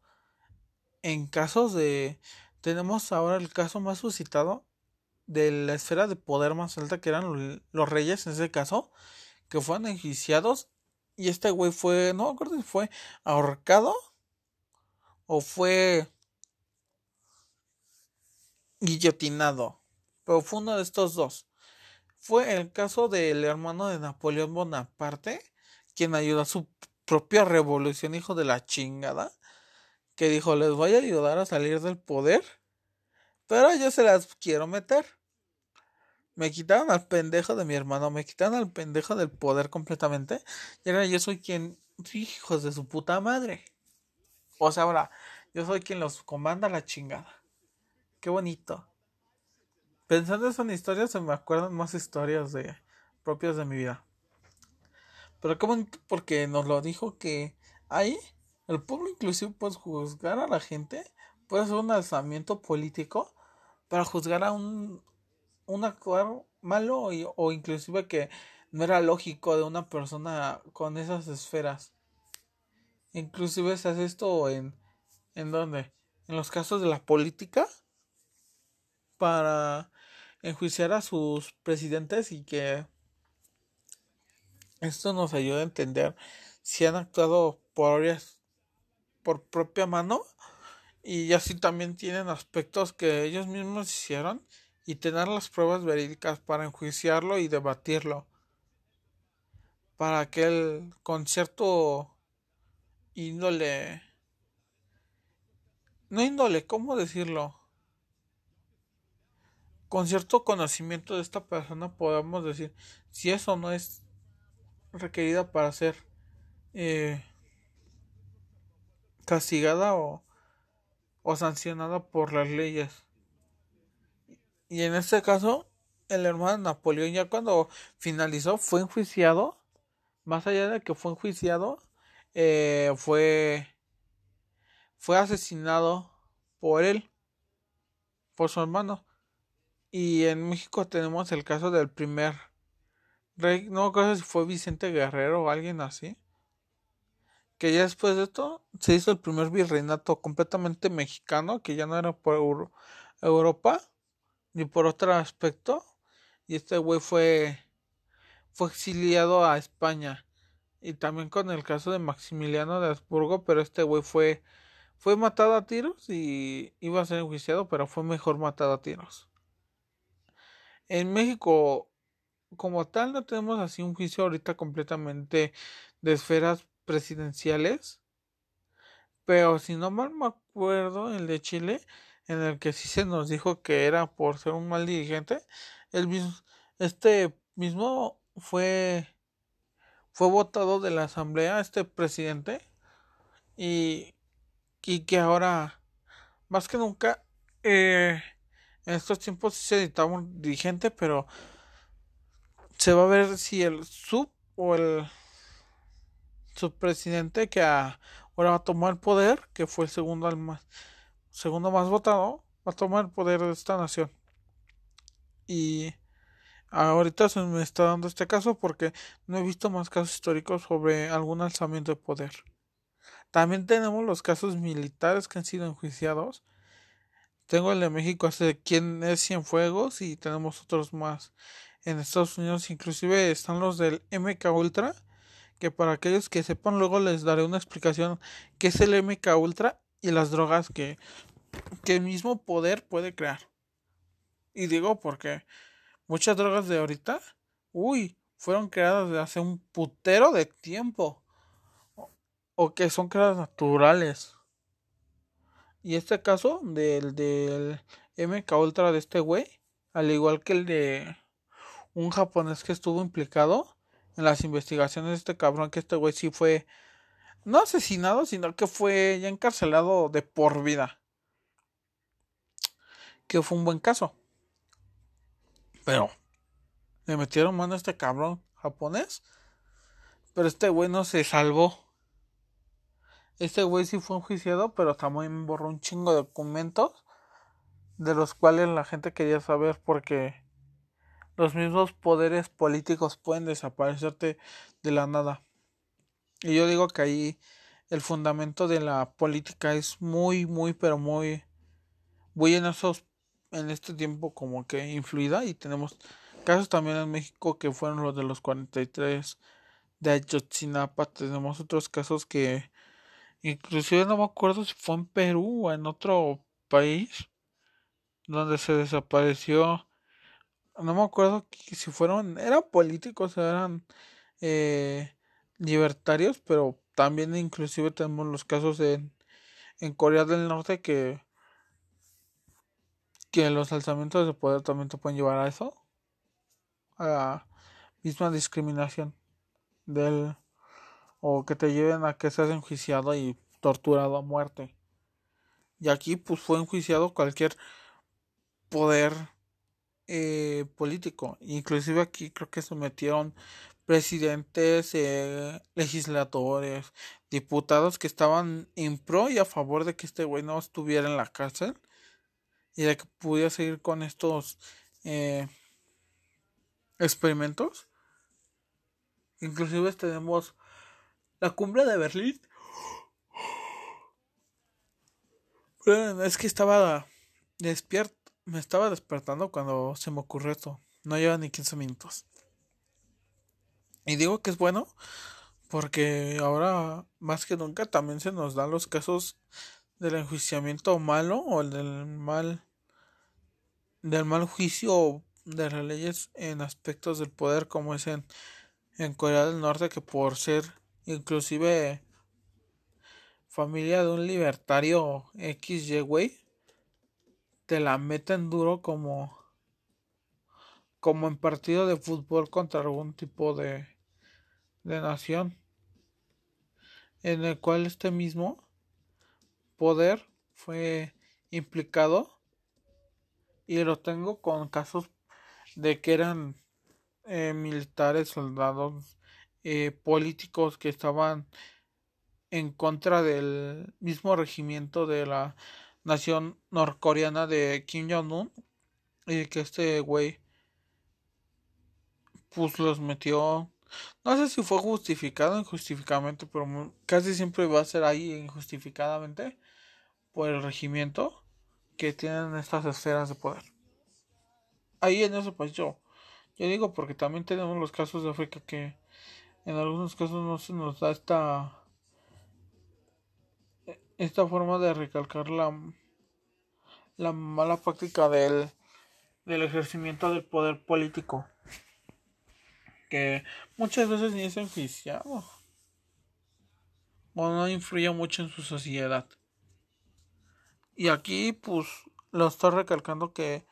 En casos de. Tenemos ahora el caso más suscitado de la esfera de poder más alta que eran los reyes en ese caso, que fueron enjuiciados y este güey fue, no me acuerdo si fue ahorcado o fue guillotinado. Pero fue uno de estos dos. Fue el caso del hermano de Napoleón Bonaparte, quien ayudó a su propia revolución, hijo de la chingada, que dijo, les voy a ayudar a salir del poder, pero yo se las quiero meter. Me quitaron al pendejo de mi hermano, me quitaron al pendejo del poder completamente. Y ahora yo soy quien, hijos de su puta madre. O sea, ahora, yo soy quien los comanda la chingada. Qué bonito. Pensando en historias, se me acuerdan más historias de propias de mi vida. Pero qué bonito porque nos lo dijo que ahí el pueblo inclusive puede juzgar a la gente, puede hacer un alzamiento político para juzgar a un un actuar malo o inclusive que no era lógico de una persona con esas esferas. Inclusive se hace esto en en dónde? en los casos de la política para enjuiciar a sus presidentes y que esto nos ayuda a entender si han actuado por, por propia mano y así también tienen aspectos que ellos mismos hicieron y tener las pruebas verídicas para enjuiciarlo y debatirlo para que el concierto índole no índole, ¿cómo decirlo? Con cierto conocimiento de esta persona podamos decir si eso no es requerida para ser eh, castigada o, o sancionada por las leyes. Y en este caso, el hermano Napoleón ya cuando finalizó fue enjuiciado, más allá de que fue enjuiciado, eh, fue fue asesinado por él, por su hermano. Y en México tenemos el caso del primer rey, no sé si fue Vicente Guerrero o alguien así, que ya después de esto se hizo el primer virreinato completamente mexicano, que ya no era por Europa ni por otro aspecto, y este güey fue fue exiliado a España y también con el caso de Maximiliano de Habsburgo, pero este güey fue fue matado a tiros y iba a ser enjuiciado, pero fue mejor matado a tiros. En México, como tal, no tenemos así un juicio ahorita completamente de esferas presidenciales. Pero si no mal me acuerdo, el de Chile, en el que sí se nos dijo que era por ser un mal dirigente, el mismo, este mismo fue fue votado de la asamblea este presidente y y que ahora más que nunca eh, en estos tiempos se editaba un dirigente pero se va a ver si el sub o el subpresidente que ahora va a tomar el poder que fue el segundo al más segundo más votado va a tomar el poder de esta nación y ahorita se me está dando este caso porque no he visto más casos históricos sobre algún alzamiento de poder también tenemos los casos militares que han sido enjuiciados. Tengo el de México hace quién es Cienfuegos y tenemos otros más en Estados Unidos. Inclusive están los del MK Ultra, que para aquellos que sepan luego les daré una explicación qué es el MK Ultra y las drogas que, que el mismo poder puede crear. Y digo porque muchas drogas de ahorita, uy, fueron creadas de hace un putero de tiempo o que son creadas naturales. Y este caso del, del MK Ultra de este güey, al igual que el de un japonés que estuvo implicado en las investigaciones de este cabrón, que este güey sí fue no asesinado, sino que fue ya encarcelado de por vida. Que fue un buen caso. Pero le metieron mano a este cabrón japonés. Pero este güey no se salvó. Este güey sí fue enjuiciado, pero también borró un chingo de documentos de los cuales la gente quería saber porque los mismos poderes políticos pueden desaparecerte de la nada. Y yo digo que ahí el fundamento de la política es muy, muy, pero muy, muy en esos, en este tiempo como que influida y tenemos casos también en México que fueron los de los 43 de Ayotzinapa, tenemos otros casos que Inclusive no me acuerdo si fue en Perú o en otro país donde se desapareció. No me acuerdo si fueron, eran políticos, eran eh, libertarios, pero también inclusive tenemos los casos en, en Corea del Norte que que los alzamientos de poder también te pueden llevar a eso, a la misma discriminación del o que te lleven a que seas enjuiciado y torturado a muerte. Y aquí pues fue enjuiciado cualquier poder eh, político. Inclusive aquí creo que se metieron presidentes, eh, legisladores, diputados que estaban en pro y a favor de que este güey no estuviera en la cárcel y de que pudiera seguir con estos eh, experimentos. Inclusive tenemos la cumbre de Berlín. Es que estaba despierto, me estaba despertando cuando se me ocurrió esto. No lleva ni 15 minutos. Y digo que es bueno porque ahora más que nunca también se nos dan los casos del enjuiciamiento malo o el del mal del mal juicio de las leyes en aspectos del poder como es en, en Corea del Norte que por ser inclusive familia de un libertario XY güey te la meten duro como como en partido de fútbol contra algún tipo de de nación en el cual este mismo poder fue implicado y lo tengo con casos de que eran eh, militares, soldados, eh, políticos que estaban en contra del mismo regimiento de la nación norcoreana de Kim Jong-un y que este güey pues los metió no sé si fue justificado o injustificadamente pero casi siempre va a ser ahí injustificadamente por el regimiento que tienen estas esferas de poder. Ahí en ese país yo yo digo porque también tenemos los casos de África que en algunos casos no se nos da esta esta forma de recalcar la la mala práctica del del ejercimiento del poder político que muchas veces ni es enjuiciado. O no influye mucho en su sociedad. Y aquí pues lo estoy recalcando que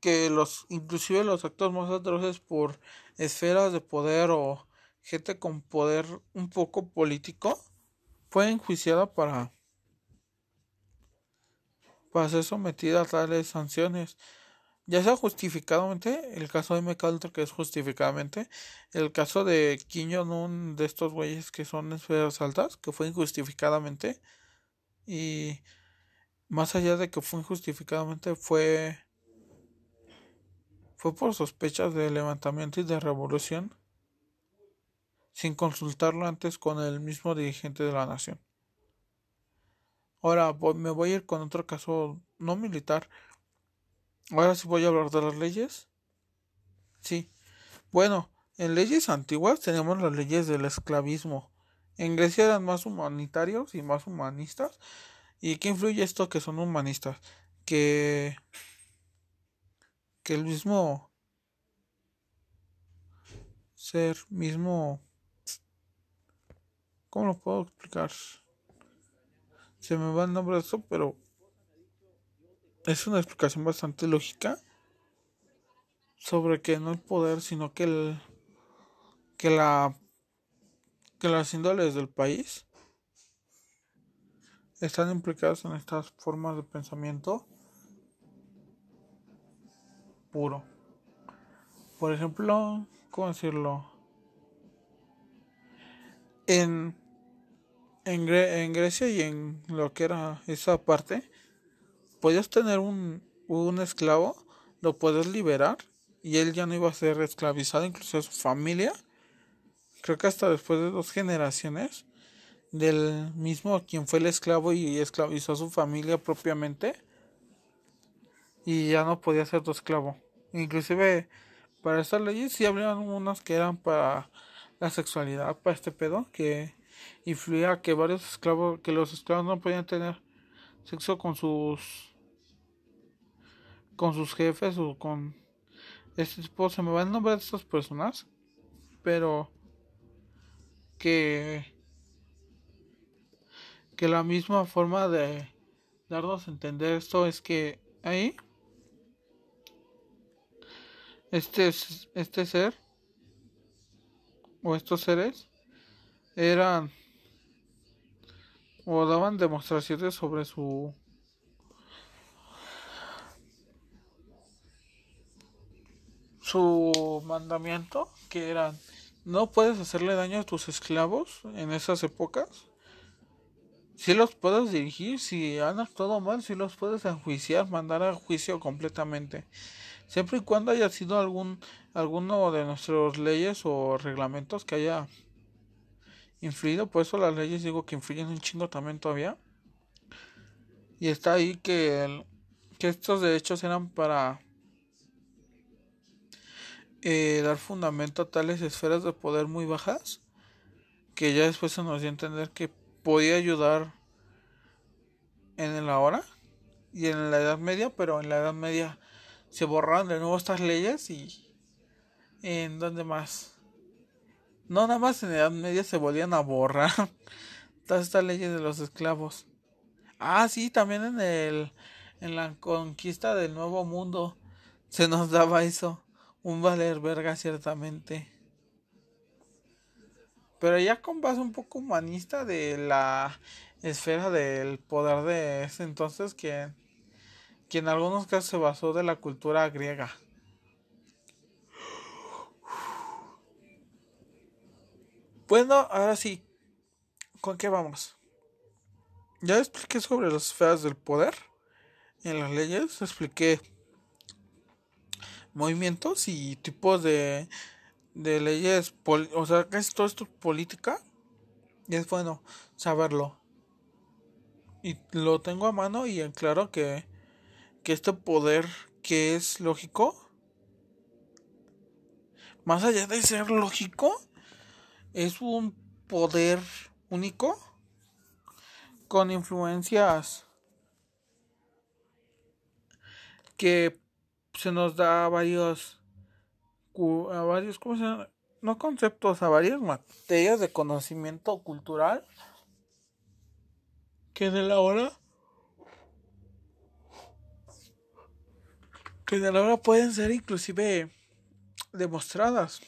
que los inclusive los actos más atroces por esferas de poder o gente con poder un poco político fue enjuiciada para para ser sometida a tales sanciones ya sea justificadamente el caso de McAllister que es justificadamente el caso de Kim Jong-un de estos güeyes que son esferas altas que fue injustificadamente y más allá de que fue injustificadamente fue fue por sospechas de levantamiento y de revolución, sin consultarlo antes con el mismo dirigente de la nación. Ahora me voy a ir con otro caso no militar. Ahora sí voy a hablar de las leyes. Sí. Bueno, en leyes antiguas tenemos las leyes del esclavismo. En Grecia eran más humanitarios y más humanistas. ¿Y qué influye esto que son humanistas? Que que el mismo ser mismo ¿cómo lo puedo explicar? Se me va el nombre de eso, pero es una explicación bastante lógica sobre que no el poder, sino que el que la que las índoles del país están implicadas en estas formas de pensamiento puro. Por ejemplo, ¿cómo decirlo? En, en, en, Grecia y en lo que era esa parte, podías tener un, un esclavo, lo puedes liberar y él ya no iba a ser esclavizado, incluso su familia. Creo que hasta después de dos generaciones del mismo quien fue el esclavo y esclavizó a su familia propiamente y ya no podía ser tu esclavo. Inclusive para estas leyes sí habrían unas que eran para la sexualidad, para este pedo, que influía que varios esclavos, que los esclavos no podían tener sexo con sus con sus jefes o con este tipo, se me va el nombre de estas personas, pero que que la misma forma de darnos a entender esto es que ahí este, este ser o estos seres eran o daban demostraciones sobre su su mandamiento que eran no puedes hacerle daño a tus esclavos en esas épocas si los puedes dirigir si han actuado mal si los puedes enjuiciar mandar a juicio completamente siempre y cuando haya sido algún alguno de nuestras leyes o reglamentos que haya influido, por eso las leyes digo que influyen un chingo también todavía. Y está ahí que, que estos derechos eran para eh, dar fundamento a tales esferas de poder muy bajas, que ya después se nos dio a entender que podía ayudar en la hora y en la Edad Media, pero en la Edad Media se borraron de nuevo estas leyes y en donde más no nada más en la Edad Media se volvían a borrar todas estas leyes de los esclavos. Ah sí también en el en la conquista del nuevo mundo se nos daba eso un valer verga ciertamente pero ya con base un poco humanista de la esfera del poder de ese entonces que en algunos casos se basó de la cultura griega. Bueno, ahora sí, ¿con qué vamos? Ya expliqué sobre las esferas del poder en las leyes, expliqué movimientos y tipos de, de leyes, o sea, casi todo esto es política y es bueno saberlo. Y lo tengo a mano y claro que que este poder que es lógico, más allá de ser lógico, es un poder único con influencias que se nos da varios a varios ¿cómo se llama? no conceptos a varias materias de conocimiento cultural que de la hora que de la hora pueden ser inclusive demostradas.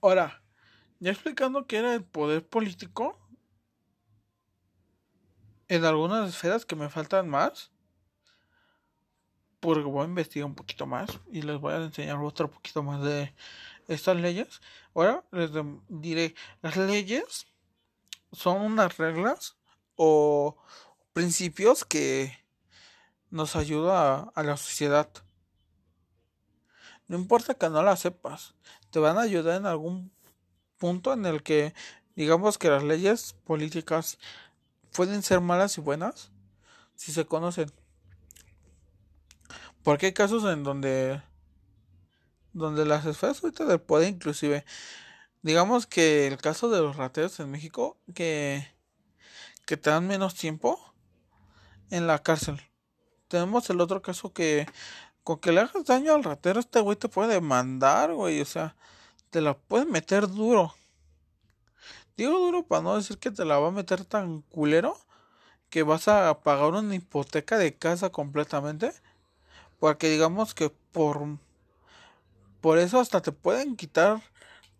Ahora, ya explicando qué era el poder político, en algunas esferas que me faltan más, porque voy a investigar un poquito más y les voy a enseñar otro poquito más de estas leyes. Ahora les diré, las leyes son unas reglas o principios que nos ayuda a, la sociedad. No importa que no la sepas, te van a ayudar en algún punto en el que digamos que las leyes políticas pueden ser malas y buenas si se conocen. Porque hay casos en donde donde las esferas ahorita del poder inclusive digamos que el caso de los rateros en México que que te dan menos tiempo en la cárcel tenemos el otro caso que con que le hagas daño al ratero, este güey te puede demandar, güey. O sea, te la puede meter duro. Digo duro para no decir que te la va a meter tan culero que vas a pagar una hipoteca de casa completamente. Porque digamos que por, por eso hasta te pueden quitar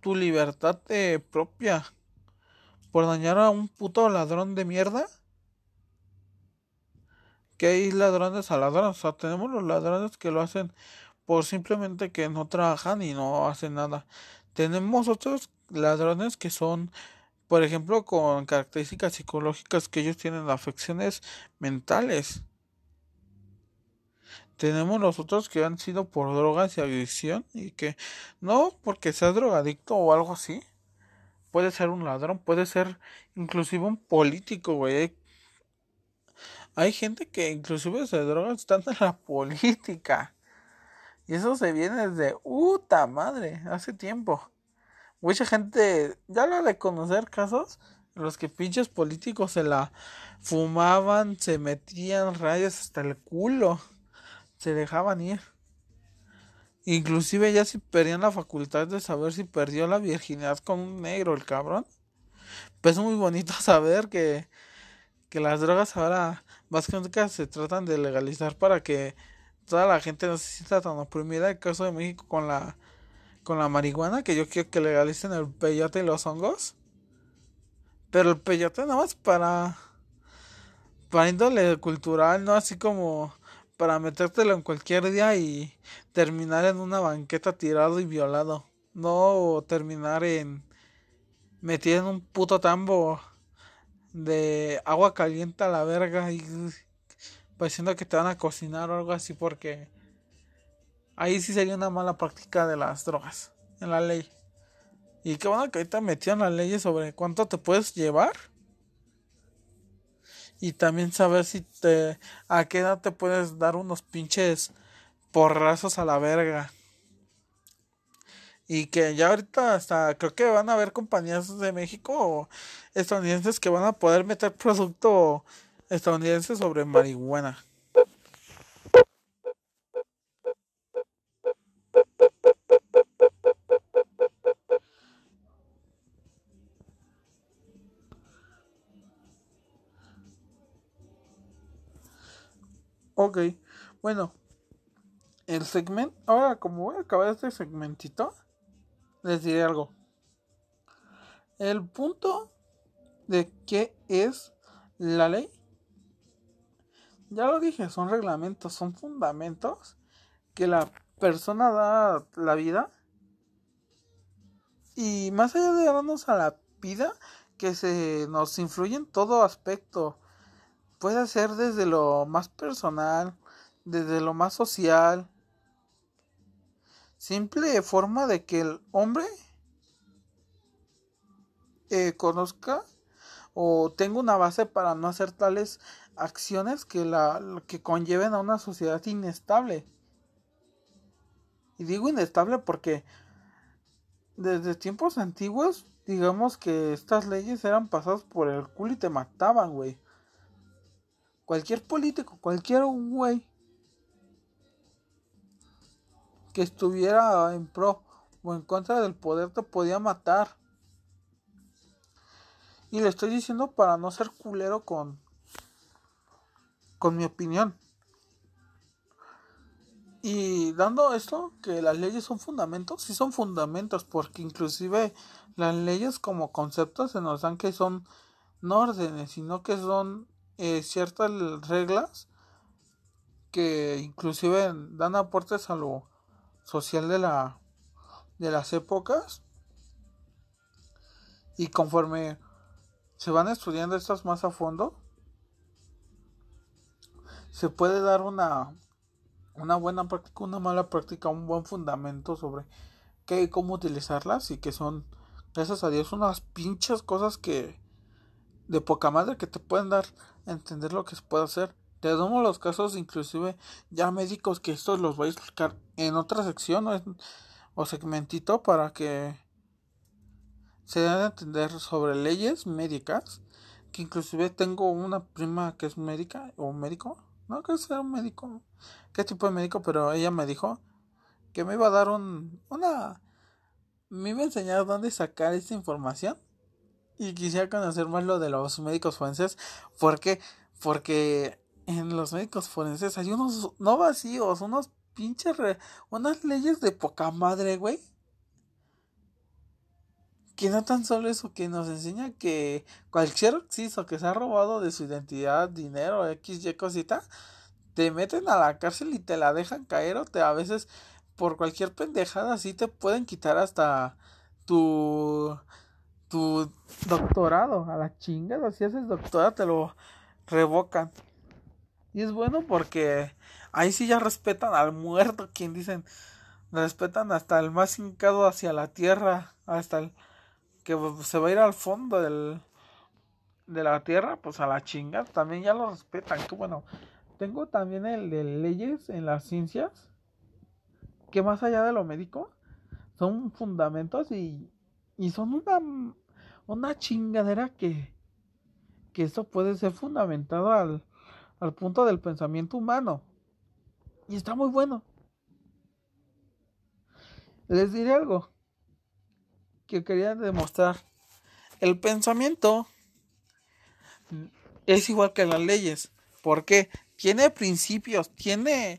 tu libertad propia. Por dañar a un puto ladrón de mierda que hay ladrones a ladrones. O sea, tenemos los ladrones que lo hacen por simplemente que no trabajan y no hacen nada. Tenemos otros ladrones que son, por ejemplo, con características psicológicas que ellos tienen afecciones mentales. Tenemos los otros que han sido por drogas y adicción y que no porque sea drogadicto o algo así. Puede ser un ladrón, puede ser inclusive un político, güey. Hay gente que inclusive se droga estando en la política. Y eso se viene desde puta madre, hace tiempo. Mucha gente ya lo de conocer casos en los que pinches políticos se la fumaban, se metían rayos hasta el culo, se dejaban ir. Inclusive ya si perdían la facultad de saber si perdió la virginidad con un negro el cabrón. Pues es muy bonito saber que, que las drogas ahora más que nunca se tratan de legalizar para que toda la gente no se sienta tan oprimida. El caso de México con la con la marihuana, que yo quiero que legalicen el peyote y los hongos. Pero el peyote nada más para para índole cultural, no así como para metértelo en cualquier día y terminar en una banqueta tirado y violado. No terminar en metido en un puto tambo de agua caliente a la verga y pareciendo que te van a cocinar o algo así porque ahí sí sería una mala práctica de las drogas en la ley. Y qué bueno que ahorita metieron las leyes sobre cuánto te puedes llevar y también saber si te a qué edad te puedes dar unos pinches porrazos a la verga. Y que ya ahorita hasta creo que van a haber compañías de México estadounidenses que van a poder meter producto estadounidense sobre marihuana. Ok, bueno, el segmento, ahora como voy a acabar este segmentito, les diré algo. El punto de qué es la ley, ya lo dije, son reglamentos, son fundamentos que la persona da la vida. Y más allá de darnos a la vida, que se nos influye en todo aspecto puede ser desde lo más personal, desde lo más social, simple forma de que el hombre eh, conozca o tenga una base para no hacer tales acciones que la que conlleven a una sociedad inestable. Y digo inestable porque desde tiempos antiguos, digamos que estas leyes eran pasadas por el culo y te mataban, güey. Cualquier político, cualquier güey que estuviera en pro o en contra del poder te podía matar. Y le estoy diciendo para no ser culero con con mi opinión. Y dando esto, que las leyes son fundamentos, sí son fundamentos, porque inclusive las leyes como conceptos se nos dan que son no órdenes, sino que son eh, ciertas reglas que inclusive dan aportes a lo social de la de las épocas. Y conforme se van estudiando estas más a fondo se puede dar una una buena práctica una mala práctica un buen fundamento sobre qué y cómo utilizarlas y que son gracias a Dios unas pinches cosas que de poca madre que te pueden dar entender lo que se puede hacer. Te damos los casos, inclusive ya médicos, que estos los voy a explicar en otra sección o, segmentito para que se den a entender sobre leyes médicas. Que inclusive tengo una prima que es médica o médico, no que sea un médico, qué tipo de médico, pero ella me dijo que me iba a dar un, una, me iba a enseñar dónde sacar esta información y quisiera conocer más lo de los médicos forenses. ¿Por qué? Porque en los médicos forenses hay unos, no vacíos, unos pinches, unas leyes de poca madre, güey. Que no tan solo eso, que nos enseña que cualquier exceso que se ha robado de su identidad, dinero, X, Y cosita, te meten a la cárcel y te la dejan caer o te a veces por cualquier pendejada así te pueden quitar hasta tu tu doctorado a la chingada. Si haces doctorado, te lo revocan. Y es bueno porque ahí sí ya respetan al muerto, quien dicen, respetan hasta el más hincado hacia la tierra, hasta el que se va a ir al fondo del, de la tierra, pues a la chingada, también ya lo respetan. Que bueno, tengo también el de leyes en las ciencias, que más allá de lo médico, son fundamentos y y son una, una chingadera que, que esto puede ser fundamentado al, al punto del pensamiento humano. Y está muy bueno. Les diré algo que quería demostrar. El pensamiento es igual que las leyes. porque Tiene principios, tiene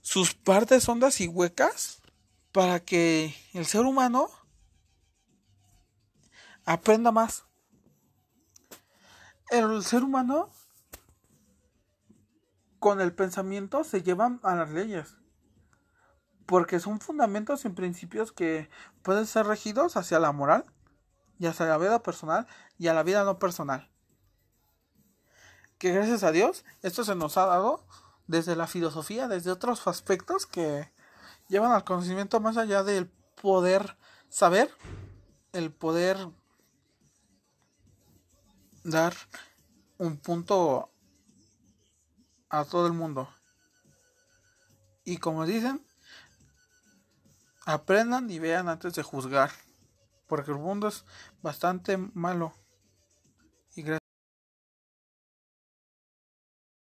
sus partes hondas y huecas para que el ser humano aprenda más. El ser humano con el pensamiento se llevan a las leyes. Porque son fundamentos y principios que pueden ser regidos hacia la moral y hacia la vida personal y a la vida no personal. Que gracias a Dios esto se nos ha dado desde la filosofía, desde otros aspectos que llevan al conocimiento más allá del poder saber, el poder dar un punto a todo el mundo. Y como dicen, aprendan y vean antes de juzgar, porque el mundo es bastante malo.